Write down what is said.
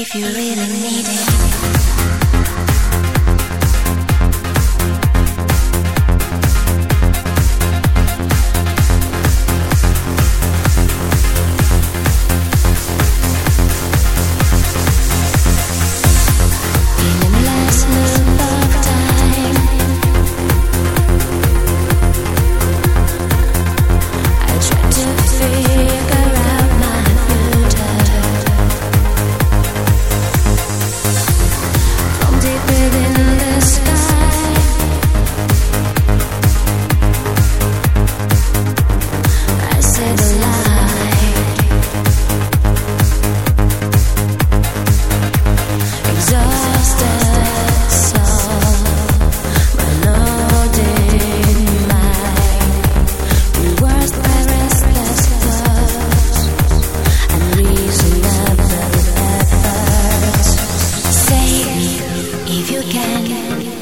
if you really need it. again.